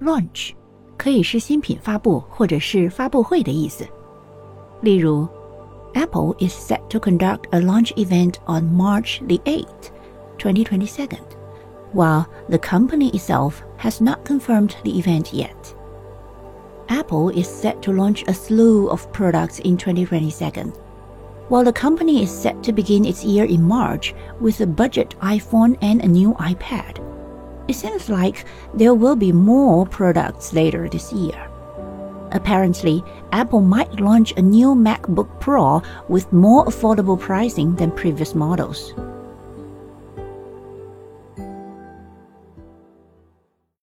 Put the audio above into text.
launch 可以是新品发布或者是发布会的意思。例如，Apple is set to conduct a launch event on March the 8th, 2022, while the company itself has not confirmed the event yet. Apple is set to launch a slew of products in 2022, while the company is set to begin its year in March with a budget iPhone and a new iPad. It seems like there will be more products later this year. Apparently, Apple might launch a new MacBook Pro with more affordable pricing than previous models.